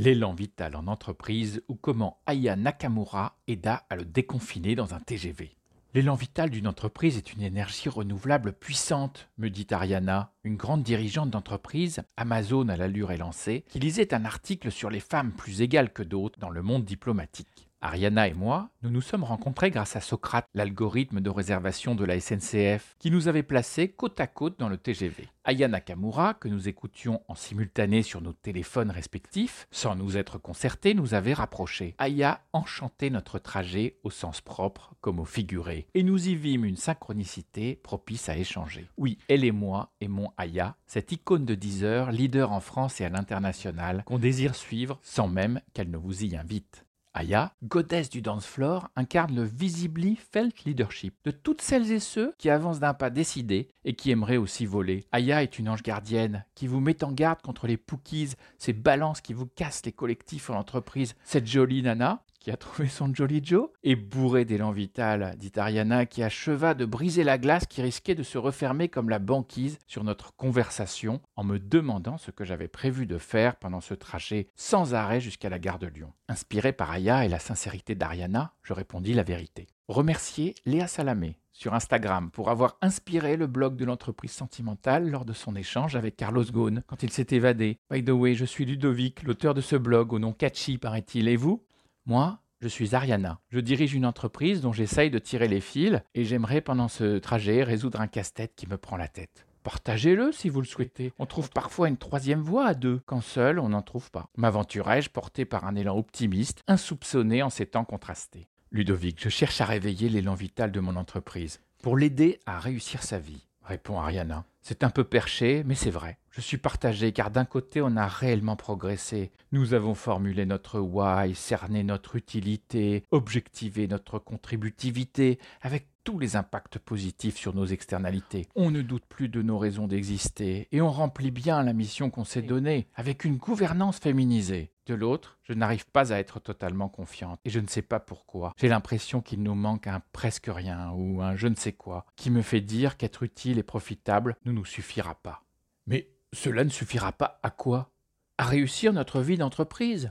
L'élan vital en entreprise ou comment Aya Nakamura aida à le déconfiner dans un TGV. L'élan vital d'une entreprise est une énergie renouvelable puissante, me dit Ariana, une grande dirigeante d'entreprise, Amazon à l'allure élancée, qui lisait un article sur les femmes plus égales que d'autres dans le monde diplomatique. Ariana et moi, nous nous sommes rencontrés grâce à Socrate, l'algorithme de réservation de la SNCF, qui nous avait placés côte à côte dans le TGV. Aya Nakamura, que nous écoutions en simultané sur nos téléphones respectifs, sans nous être concertés, nous avait rapprochés. Aya enchantait notre trajet au sens propre comme au figuré, et nous y vîmes une synchronicité propice à échanger. Oui, elle et moi aimons Aya, cette icône de 10 heures, leader en France et à l'international, qu'on désire suivre sans même qu'elle ne vous y invite. Aya, godesse du dance floor, incarne le visibly felt leadership de toutes celles et ceux qui avancent d'un pas décidé et qui aimeraient aussi voler. Aya est une ange gardienne qui vous met en garde contre les pookies, ces balances qui vous cassent les collectifs en entreprise. Cette jolie nana, qui a trouvé son Jolly Joe, et bourré d'élan vital, dit Ariana, qui acheva de briser la glace qui risquait de se refermer comme la banquise sur notre conversation en me demandant ce que j'avais prévu de faire pendant ce trajet sans arrêt jusqu'à la gare de Lyon. Inspiré par Aya et la sincérité d'Ariana, je répondis la vérité. Remercier Léa Salamé sur Instagram pour avoir inspiré le blog de l'entreprise sentimentale lors de son échange avec Carlos Ghosn quand il s'est évadé. By the way, je suis Ludovic, l'auteur de ce blog au nom catchy paraît-il, et vous? Moi, je suis Ariana. Je dirige une entreprise dont j'essaye de tirer les fils et j'aimerais pendant ce trajet résoudre un casse-tête qui me prend la tête. Partagez-le si vous le souhaitez. On trouve parfois une troisième voie à deux, quand seul on n'en trouve pas. M'aventurais-je porté par un élan optimiste, insoupçonné en ces temps contrastés? Ludovic, je cherche à réveiller l'élan vital de mon entreprise pour l'aider à réussir sa vie, répond Ariana. C'est un peu perché, mais c'est vrai. Je suis partagé car d'un côté on a réellement progressé. Nous avons formulé notre why, cerné notre utilité, objectivé notre contributivité avec tous les impacts positifs sur nos externalités. On ne doute plus de nos raisons d'exister et on remplit bien la mission qu'on s'est donnée avec une gouvernance féminisée. De l'autre, je n'arrive pas à être totalement confiante et je ne sais pas pourquoi. J'ai l'impression qu'il nous manque un presque rien ou un je ne sais quoi qui me fait dire qu'être utile et profitable ne nous suffira pas. Mais cela ne suffira pas à quoi? À réussir notre vie d'entreprise?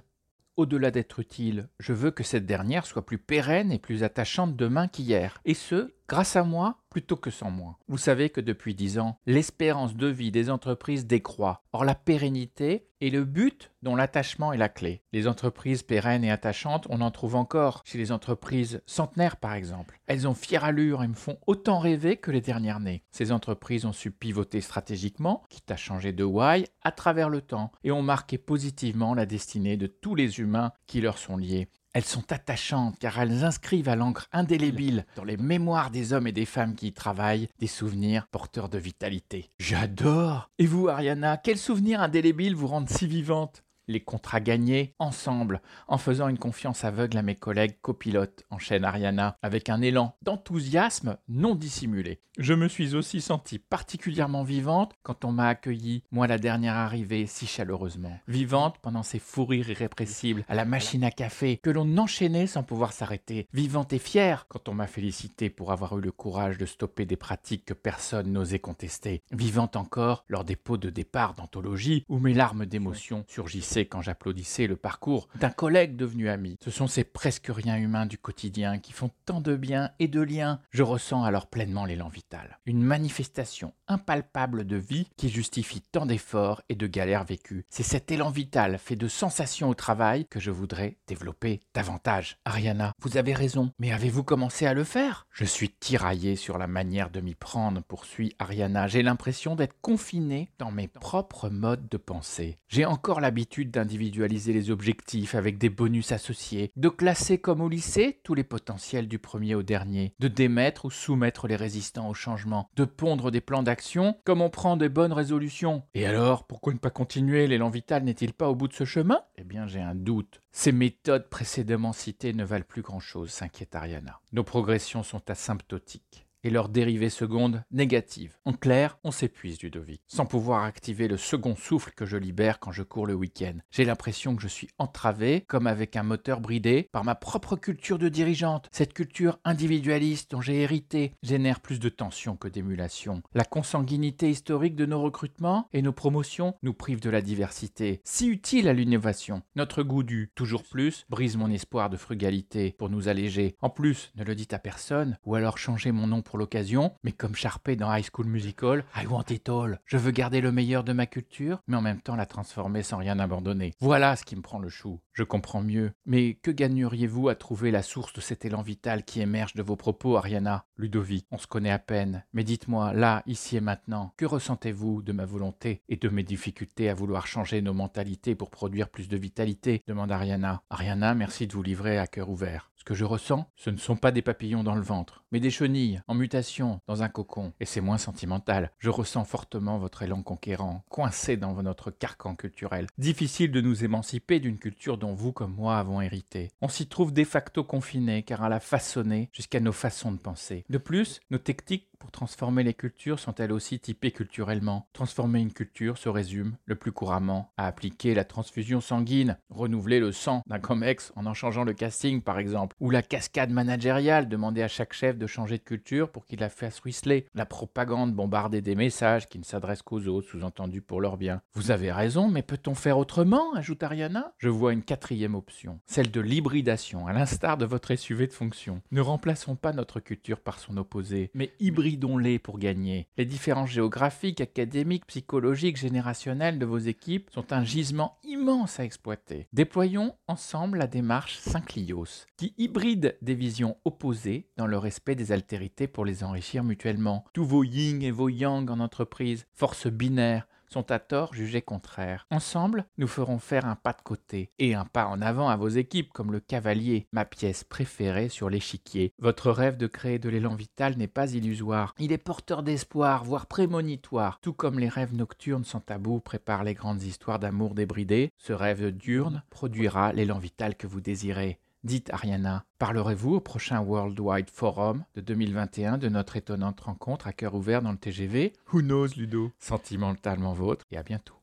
Au-delà d'être utile, je veux que cette dernière soit plus pérenne et plus attachante demain qu'hier. Et ce, grâce à moi plutôt que sans moi. Vous savez que depuis dix ans, l'espérance de vie des entreprises décroît. Or, la pérennité est le but dont l'attachement est la clé. Les entreprises pérennes et attachantes, on en trouve encore chez les entreprises centenaires par exemple. Elles ont fière allure et me font autant rêver que les dernières nées. Ces entreprises ont su pivoter stratégiquement, quitte à changer de why, à travers le temps, et ont marqué positivement la destinée de tous les humains qui leur sont liés. Elles sont attachantes car elles inscrivent à l'encre indélébile dans les mémoires des hommes et des femmes qui y travaillent des souvenirs porteurs de vitalité. J'adore Et vous, Ariana, quels souvenirs indélébiles vous rendent si vivante les contrats gagnés ensemble, en faisant une confiance aveugle à mes collègues copilotes, enchaîne Ariana, avec un élan d'enthousiasme non dissimulé. Je me suis aussi sentie particulièrement vivante quand on m'a accueilli, moi la dernière arrivée, si chaleureusement. Vivante pendant ces fous rires irrépressibles à la machine à café que l'on enchaînait sans pouvoir s'arrêter. Vivante et fière quand on m'a félicité pour avoir eu le courage de stopper des pratiques que personne n'osait contester. Vivante encore lors des pots de départ d'anthologie où mes larmes d'émotion surgissaient quand j'applaudissais le parcours d'un collègue devenu ami. Ce sont ces presque rien humains du quotidien qui font tant de bien et de liens. Je ressens alors pleinement l'élan vital. Une manifestation impalpable de vie qui justifie tant d'efforts et de galères vécues. C'est cet élan vital fait de sensations au travail que je voudrais développer davantage. Ariana, vous avez raison, mais avez-vous commencé à le faire? Je suis tiraillé sur la manière de m'y prendre, poursuit Ariana. J'ai l'impression d'être confiné dans mes propres modes de pensée. J'ai encore l'habitude d'individualiser les objectifs avec des bonus associés, de classer comme au lycée tous les potentiels du premier au dernier, de démettre ou soumettre les résistants au changement, de pondre des plans d'action comme on prend des bonnes résolutions. Et alors, pourquoi ne pas continuer? L'élan vital n'est-il pas au bout de ce chemin? Eh bien, j'ai un doute. Ces méthodes précédemment citées ne valent plus grand-chose, s'inquiète Ariana. Nos progressions sont asymptotiques et leur dérivée seconde négative. En clair, on s'épuise, Ludovic, sans pouvoir activer le second souffle que je libère quand je cours le week-end. J'ai l'impression que je suis entravé, comme avec un moteur bridé, par ma propre culture de dirigeante. Cette culture individualiste dont j'ai hérité génère plus de tension que d'émulation. La consanguinité historique de nos recrutements et nos promotions nous prive de la diversité, si utile à l'innovation. Notre goût du toujours plus brise mon espoir de frugalité pour nous alléger. En plus, ne le dites à personne, ou alors changez mon nom pour l'occasion, mais comme Sharpay dans High School Musical, I want it all. Je veux garder le meilleur de ma culture, mais en même temps la transformer sans rien abandonner. Voilà ce qui me prend le chou. Je comprends mieux. Mais que gagneriez-vous à trouver la source de cet élan vital qui émerge de vos propos, Ariana? Ludovic, on se connaît à peine, mais dites-moi, là, ici et maintenant, que ressentez-vous de ma volonté et de mes difficultés à vouloir changer nos mentalités pour produire plus de vitalité? demande Ariana. Ariana, merci de vous livrer à cœur ouvert que je ressens, ce ne sont pas des papillons dans le ventre, mais des chenilles en mutation dans un cocon. Et c'est moins sentimental. Je ressens fortement votre élan conquérant, coincé dans notre carcan culturel. Difficile de nous émanciper d'une culture dont vous comme moi avons hérité. On s'y trouve de facto confiné car elle a façonné jusqu'à nos façons de penser. De plus, nos techniques pour transformer les cultures sont elles aussi typées culturellement. Transformer une culture se résume, le plus couramment, à appliquer la transfusion sanguine, renouveler le sang d'un COMEX en en changeant le casting par exemple, ou la cascade managériale, demander à chaque chef de changer de culture pour qu'il la fasse ruisseler, la propagande, bombarder des messages qui ne s'adressent qu'aux autres, sous-entendus pour leur bien. Vous avez raison, mais peut-on faire autrement ajoute Ariana? Je vois une quatrième option, celle de l'hybridation, à l'instar de votre SUV de fonction. Ne remplaçons pas notre culture par son opposé, mais hybridons les pour gagner. Les différences géographiques, académiques, psychologiques, générationnelles de vos équipes sont un gisement immense à exploiter. Déployons ensemble la démarche Synclios, qui hybride des visions opposées dans le respect des altérités pour les enrichir mutuellement. Tous vos yin et vos yang en entreprise, forces binaires, sont à tort jugés contraires. Ensemble, nous ferons faire un pas de côté et un pas en avant à vos équipes comme le cavalier, ma pièce préférée sur l'échiquier. Votre rêve de créer de l'élan vital n'est pas illusoire. Il est porteur d'espoir, voire prémonitoire. Tout comme les rêves nocturnes sans tabou préparent les grandes histoires d'amour débridées, ce rêve diurne produira l'élan vital que vous désirez. Dites Ariana, parlerez-vous au prochain World Wide Forum de 2021 de notre étonnante rencontre à cœur ouvert dans le TGV Who knows Ludo? Sentimentalement vôtre et à bientôt.